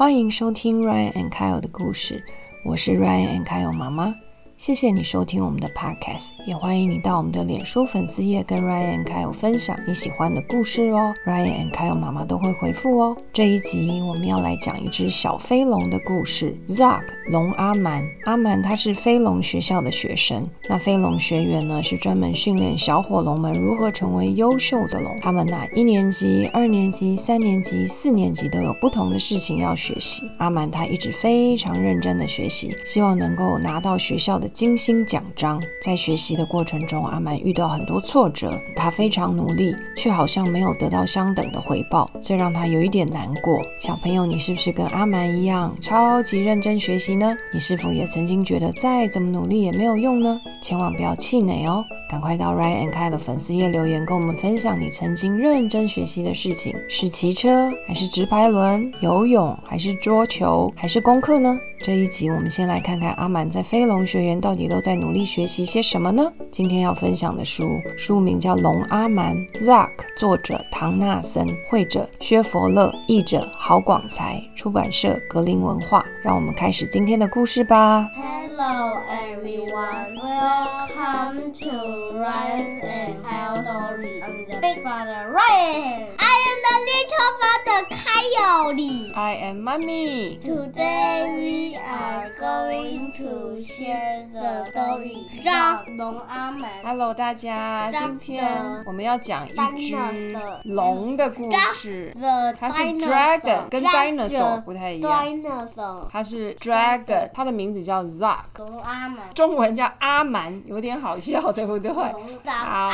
欢迎收听 Ryan and Kyle 的故事，我是 Ryan and Kyle 妈妈。谢谢你收听我们的 podcast，也欢迎你到我们的脸书粉丝页跟 Ryan 和 Kyle 分享你喜欢的故事哦。Ryan 和 Kyle 妈妈都会回复哦。这一集我们要来讲一只小飞龙的故事。Zach 龙阿蛮，阿蛮他是飞龙学校的学生。那飞龙学员呢是专门训练小火龙们如何成为优秀的龙。他们呢一年级、二年级、三年级、四年级都有不同的事情要学习。阿蛮他一直非常认真的学习，希望能够拿到学校的。金星奖章，在学习的过程中，阿蛮遇到很多挫折，他非常努力，却好像没有得到相等的回报，这让他有一点难过。小朋友，你是不是跟阿蛮一样超级认真学习呢？你是否也曾经觉得再怎么努力也没有用呢？千万不要气馁哦，赶快到 Ryan and Kai 的粉丝页留言，跟我们分享你曾经认真学习的事情，是骑车还是直排轮、游泳还是桌球还是功课呢？这一集我们先来看看阿满在飞龙学园到底都在努力学习些什么呢？今天要分享的书书名叫《龙阿蛮》，Zack，作者唐纳森，绘者薛佛勒，译者郝广才，出版社格林文化。让我们开始今天的故事吧。Hello everyone, welcome to Ryan and Kyle story. I'm the big brother Ryan. I am the little brother Kyle. I am mommy. Today we are going to share the story. 让龙阿门。Hello，大家，今天我们要讲一只龙的故事。The 它是 dinosaur dragon，跟 dinosaur 不太一样。Dinosaur 它是 dragon，它的名字叫 Zack，龙阿门。中文叫阿蛮，有点好笑，对不对？好。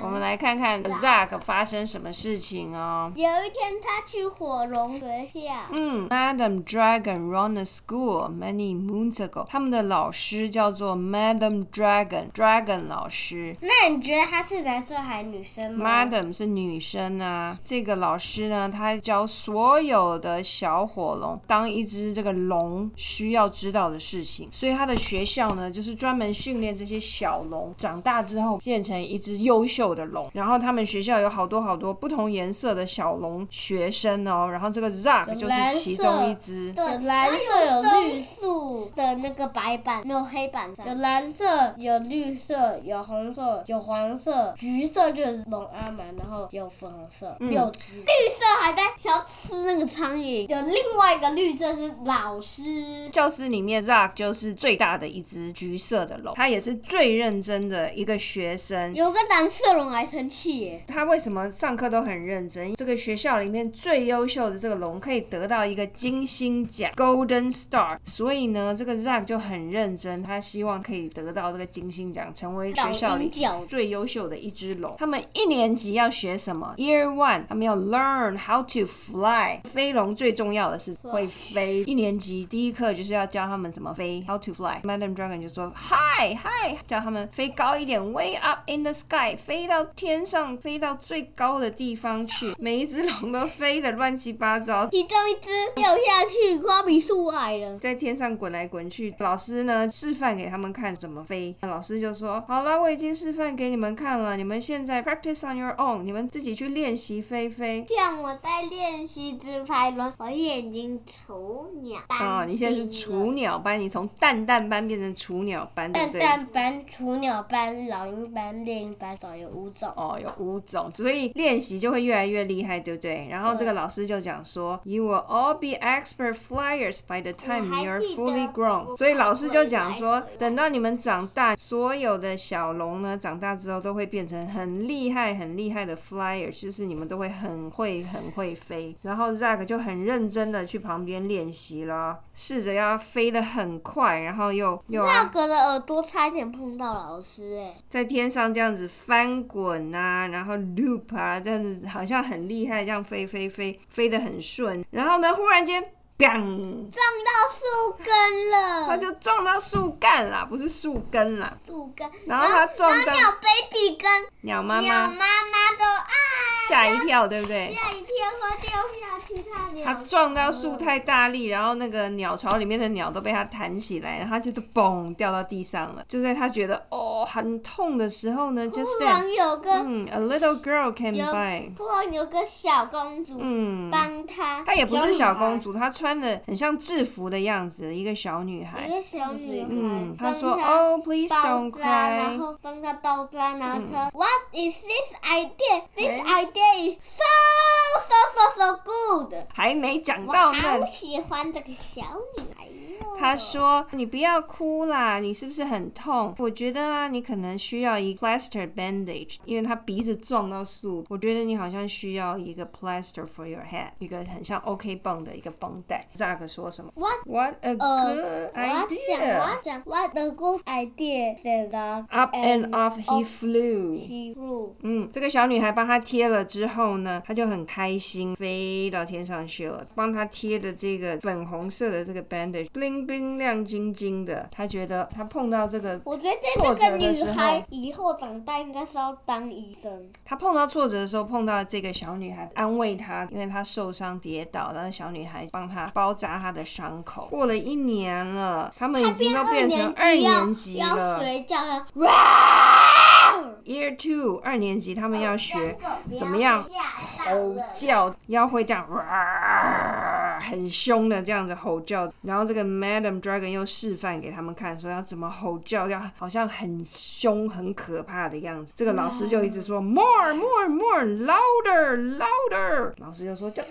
我们来看看 Zack 发生什么事情哦。有一天，他去火龙学校。嗯，Madam Dragon run a school many moons ago。他们的老师叫做 Madam Dragon，Dragon 老师。那你觉得他是男生还是女生吗 Madam 是女生啊，这个老师呢，他教所有的小火龙当一只这个龙需要知道的事情，所以他的学校呢，就是专门训练这些小龙长大之后变成一只优秀的龙。然后他们学校有好多好多不同颜色的小龙学生哦，然后这个 Zack 就是其中一只。对，有蓝色有绿树的那个白板，没有黑板上。有蓝色，有绿色，有红色，有黄色，橘色就是龙阿蛮，然后有粉红色，六只。绿色还在想要吃那个苍蝇。有另外一个绿色是老师。教室里面，Zack 就是最大的一只橘色的龙，他也是最认真的一个学生。有个蓝色龙还生气耶，他为什么上课都很认真？这个学校里面最优秀的这个龙可以得到一个金星奖 （Golden Star），所以呢，这个 Zack 就很认真，他希望可以得到这个金星奖，成为学校里最优秀的一只龙。他们一年级要学什么？Year One，他们要 learn how to fly。飞龙最重要的是会飞。一年级第一课就是要教他们怎么飞，how to fly。Madam Dragon 就说 Hi Hi，叫他们飞高一点，way up in the sky，飞到天上，飞到最高的地方去。每一只龙都飞得乱七八糟。其中一只掉下去，花比树矮了。在天上滚来滚去，老师呢示范给他们看怎么飞。老师就说：“好了，我已经示范给你们看了，你们现在 practice on your own，你们自己去练习飞飞。”像我在练习直排轮，我眼睛雏鸟啊、你现在是雏鸟班，你从蛋蛋班变成雏鸟班，对蛋不对？蛋班、雏鸟班、老鹰班、猎鹰班，总有五种。哦，有五种，所以练习就会越来越厉害，对不对？然后这个老师就讲说，You will all be expert flyers by the time you're fully grown。所以老师就讲说等到你们长大，所有的小龙呢，长大之后都会变成很厉害、很厉害的 flyer，就是你们都会很会、很会飞。然后 Zack 就很认真的去旁边练习了，试着要飞得很快，然后又又那要个的耳朵差一点碰到老师哎、在天上这样子翻滚啊，然后 loop 啊，这样子好像很厉害，这样飞飞飞飞得很顺。然后呢，忽然间撞到树根了，它就撞到树干啦，不是树根啦。树根，然后它撞到鸟 baby 跟鸟妈妈鸟妈妈都啊吓一跳，对不对？吓一跳，说掉下。它撞到树太大力，然后那个鸟巢里面的鸟都被它弹起来，然后它就是嘣掉到地上了。就在它觉得哦很痛的时候呢，just 突然有个，嗯，a little girl came by，突然有个小公主嗯。帮她，她也不是小公主，她穿穿的很像制服的样子，一个小女孩。一个小女孩，嗯，她说哦：“Oh, please don't cry 然。后帮她包扎，然后嗯、What is this idea? This 哎 idea is so so so so good。还没讲我到好。喜欢这个小女孩哟。他说：“你不要哭啦，你是不是很痛？我觉得啊，你可能需要一个 plaster bandage，因为他鼻子撞到树。我觉得你好像需要一个 plaster for your head，一个很像 OK 绷的一个绷带。” Zack 说什么 What？What a 呃 good 我要讲，我 idea！要讲，What a good idea said that Up and off he flew。he flew。嗯，这个小女孩帮他贴了之后呢，她就很开心，飞到天上去了。帮他贴的这个粉红色的这个 bandage，bling bling 亮晶晶的。他觉得他碰到这个，我觉得挫这个女孩以后长大应该是要当医生。他碰到挫折的时候，碰到这个小女孩安慰她，因为她受伤跌倒，然后小女孩帮她包扎她的伤口。过了一年了，他们已经都变成二年级了。睡觉要 Year two，二年级，他们要学怎么样吼吼叫，要会这样，哇，很凶的这样子吼叫。然后这个 Madam Dragon 又示范给他们看，说要怎么吼叫，要好像很凶、很可怕的样子。这个老师就一直说 more more more louder louder，老师就说叫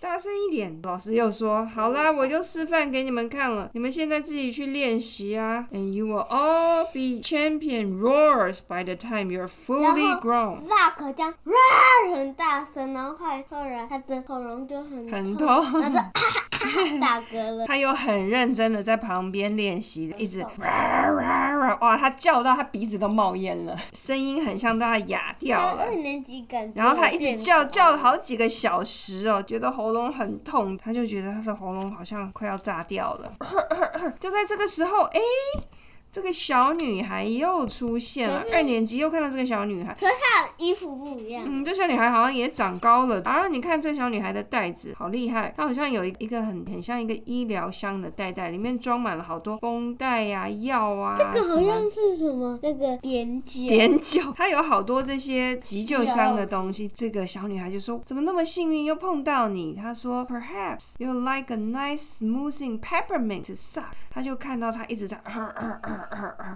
大大声一点。老师又说好啦，我就示范给你们看了，你们现在自己去练习啊。And you will all be champion roars by the time you're fully grown。Zack 这样 roar 很大声，然后后来他的喉咙就很很痛，痛然后就 打嗝了。他又很认真的在旁边练习，一直哇，他叫到他鼻子都冒烟了，声音很像都要哑掉了二。年级感觉，然后他一直叫叫了好几个小时哦，觉得喉咙很痛，他就觉得他的喉咙好像快要炸掉了。就在这个时候，哎，这个小女孩又出现了二年级又看到这个小女孩，可是他的衣服不一样。嗯，这小女孩好像也长高了。啊，你看这小女孩的袋子好厉害，她好像有一一个很很像一个医疗箱的袋袋，里面装满了好多绷带呀、药啊这个好像是什么？那个碘酒。碘酒，她有好多这些急救箱的东西。这个小女孩就说：“怎么那么幸运又碰到你？”她说：“Perhaps you like a nice smoothing peppermint to suck。”她就看到她一直在，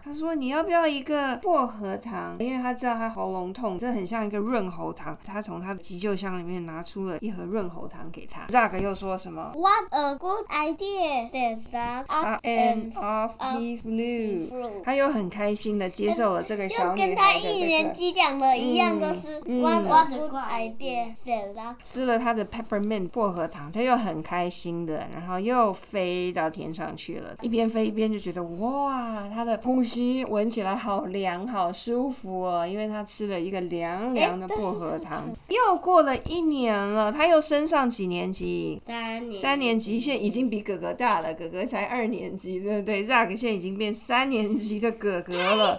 她说：“你要不要一个薄荷糖？”因为他知道他喉咙痛，这很像一个润喉糖。他从他的急救箱里面拿出了一盒润喉糖给他。Zack 又说什么 What a good idea! said Zack.？Up Up and off he flew。他又很开心的接受了这个小女他一孩的这个。跟他一年级讲的一样，都是嗯 What 嗯 a good idea! said Zack. 吃了他的 peppermint 薄荷糖，他又很开心的，然后又飞到天上去了。一边飞一边就觉得哇，他的呼吸闻起来好凉，好舒服哦，因为他吃了一个凉凉的薄荷糖。又过了一年了，他又升上几年级？三年。三年级，现在已经比哥哥大了，哥哥才二年级，对不对？Zack 现在已经变三年级的哥哥了。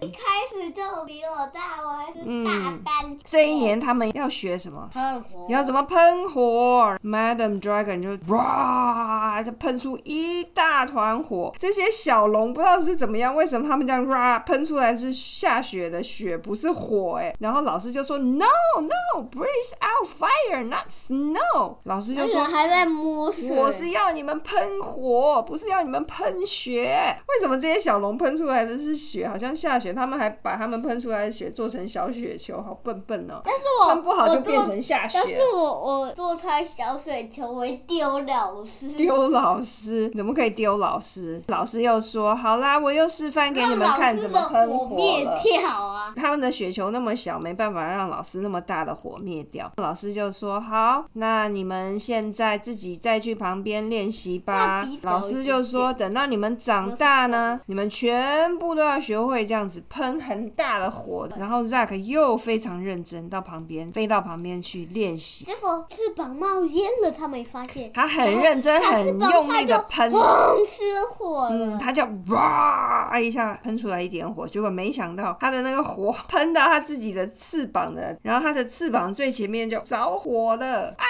一开始就比我大，我还是大班。这一年他们要学什么？喷火。要怎么喷火？Madam Dragon 就哇，就喷出一大团火。这些小龙不知道是怎么样，为什么他们这样哇喷出来是下雪的雪，不是火哎。然后老师就说 No No breathe out fire not snow。老师就说还在摸水。我是要你们喷火，不是要你们喷雪。为什么这些小龙喷出来的是雪，好像下雪？他们还把他们喷出来的雪做成小雪球，好笨笨哦。但是我喷不好就变成下雪但是我我做出来小雪球，我会丢老师。丢老师，怎么可以丢老师？老师又说：“好啦，我又示范给你们看怎么喷火灭了。”掉啊！他们的雪球那么小，没办法让老师那么大的火灭掉。老师就说：“好，那你们现在自己再去旁边练习吧。”老师就说：“等到你们长大呢，你们全部都要学会这样子喷很大的火。”然后 Zack 又非常认真到旁边飞到旁边去练习。结果翅膀冒烟了，他没发现。他很认真、很用力的喷。砰失火了。嗯，他就哇一下喷出来一点火，结果没想到他的那个火喷到他自己的翅膀的，然后他的翅膀最前面就着火了啊！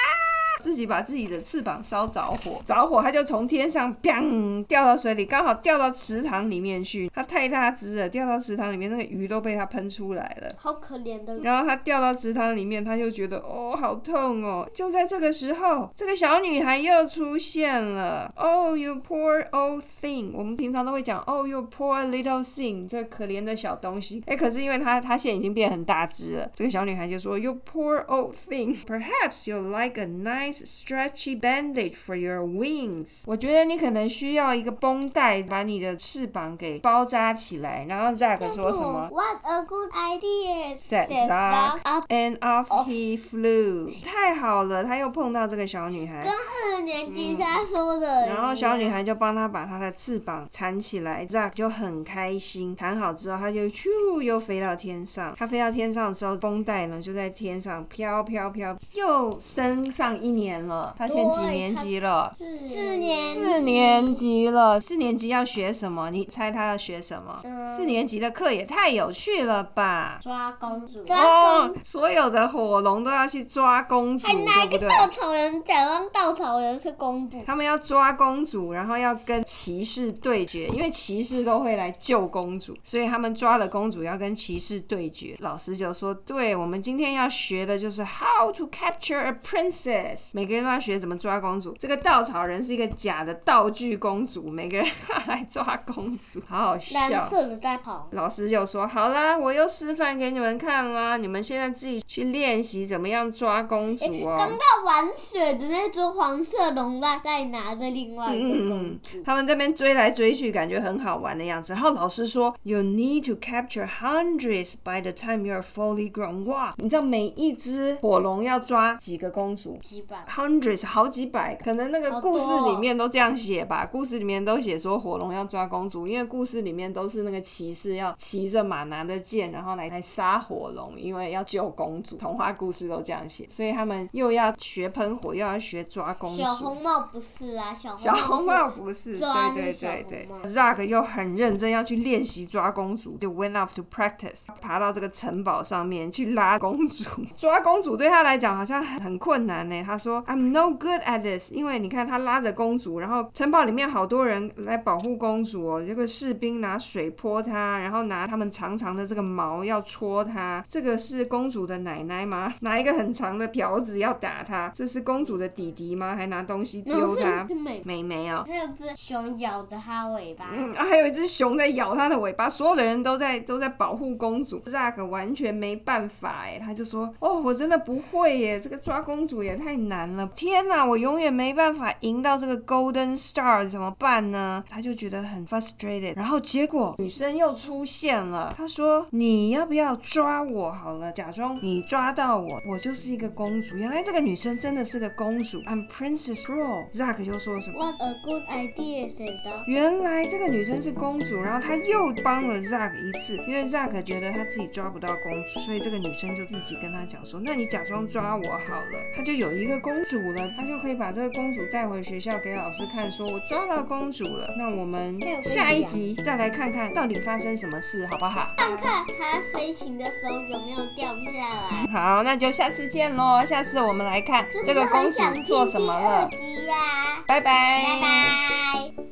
自己把自己的翅膀烧着火，着火它就从天上砰掉到水里，刚好掉到池塘里面去。它太大只了，掉到池塘里面，那个鱼都被它喷出来了，好可怜的。然后它掉到池塘里面，它就觉得哦，好痛哦。就在这个时候，这个小女孩又出现了。Oh, you poor old thing。我们平常都会讲，Oh, you poor little thing，这可怜的小东西。哎，可是因为她她现在已经变很大只了，这个小女孩就说，You poor old thing。Perhaps you like a nice stretchy bandage for your wings。我觉得你可能需要一个绷带，把你的翅膀给包扎起来。然后 Zack 说什么？What a good idea! Said Zack. And off he flew。太好了，他又碰到这个小女孩。跟二年级他说的。然后小女孩就帮他把他的翅膀缠起来，Zack 就很开心。缠好之后，他就咻又飞到天上。他飞到天上的时候，绷带呢就在天上飘飘飘，又升上一年了。他现几年级了？四年。四年级了。四年级要学什么？你猜他要学什么？四年级的课也太有趣了吧！抓公主。哦，所有的火龙都要去抓公主，对不对？稻草人假装稻草人是公主。他们要抓公主，然后要跟骑士对决，因为骑士都会来救公主，所以他们抓了公主要跟骑士对决。老师就说：“对我们今天要学的就是 how to capture a princess。每个人都要学怎么抓公主。这个稻草人是一个假的道具公主，每个人来抓公主，好好笑。蓝色的在跑。老师就说：好啦，我又示范给你们看啦，你们现在自己去练习怎么样抓公主哦。刚刚玩水的那只黄色龙大在拿着另外一个公主，他们这边追来追去，感觉很好玩的样子。然后老师说：You need to capture hundreds by the time you're fully grown。哇，你知道每一只火龙要抓几个公主？几百？Hundreds，好几百。可能那个故事里面都这样写吧。故事里面都写说火龙要抓公主，因为故事里面都是那个骑士要骑着马，拿着剑，然后来来杀火龙，因为要救公主。童话故事都这样写，所以他们又要学喷火，又要学抓公主。小红帽不是啊，小小红帽不是。对对对对。Zack 又很认真要去练习抓公主，就 went off to practice，爬到这个城堡上面去拉公主。抓公主对他来讲好像很很困难呢。他说 I'm no good at this，因为你看他拉着公主，然后城堡里面好多人来保护公主哦。这个士兵拿水泼她，然后拿他们长长的这个毛要戳她。这个是公主的奶奶吗？拿一个很长的瓢子要打她。这是公主的弟弟吗？还拿东西丢她？没没有。还有只熊咬着她尾巴。嗯，还有一只熊在咬她的尾巴。所有的人都在都在保护公主。Zack 完全没办法哎，他就说：“哦，我真的不会耶，这个抓公主也太难了。天哪，我永远没办法赢到这个 Golden Star，怎么办呢？”他就觉得很 frustrated。然后结果女生又出现了，她说：“你要不要抓我好了？假装你抓到我，我就是一个公主。原来这个女生真的是个公主，I'm Princess Pearl。”Zack 就说什么？What a good idea！原来这个女生是公主，然后他又帮了 Zack 一次，因为 Zack 觉得他自己抓不到公主，所以这个女生就自己跟他讲说：“那你假装抓我好了。”他就有一个公主了，他就可以把这个公主带回学校给老师看，说：“我抓到公主了。”那我们下一集再来看看到底发生什么事，好不好？看看它飞行的时候有没有掉下来。好，那就下次见喽。下次我们来看这个公主做什么了。拜拜。拜拜。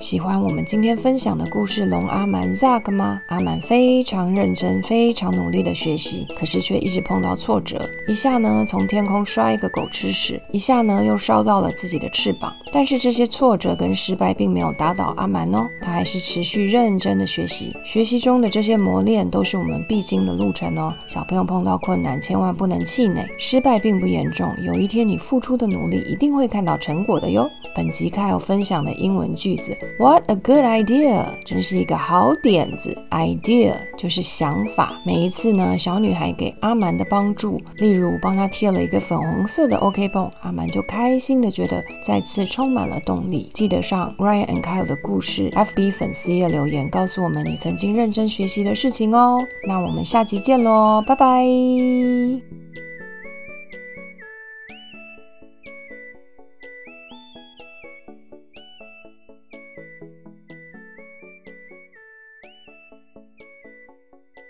喜欢我们今天分享的故事龙阿蛮 Zag 吗？阿蛮非常认真、非常努力的学习，可是却一直碰到挫折。一下呢，从天空摔一个狗吃屎；一下呢，又烧到了自己的翅膀。但是这些挫折跟失败并没有打倒阿蛮哦，他还是持续认真的学习。学习中的这些磨练都是我们必经的路程哦。小朋友碰到困难千万不能气馁，失败并不严重，有一天你付出的努力一定会看到成果的哟。本集开有分享的英文句子。What a good idea！真是一个好点子。Idea 就是想法。每一次呢，小女孩给阿蛮的帮助，例如帮她贴了一个粉红色的 OK 绷，阿蛮就开心的觉得再次充满了动力。记得上 Ryan and Kyle 的故事 FB 粉丝页留言，告诉我们你曾经认真学习的事情哦。那我们下集见喽，拜拜。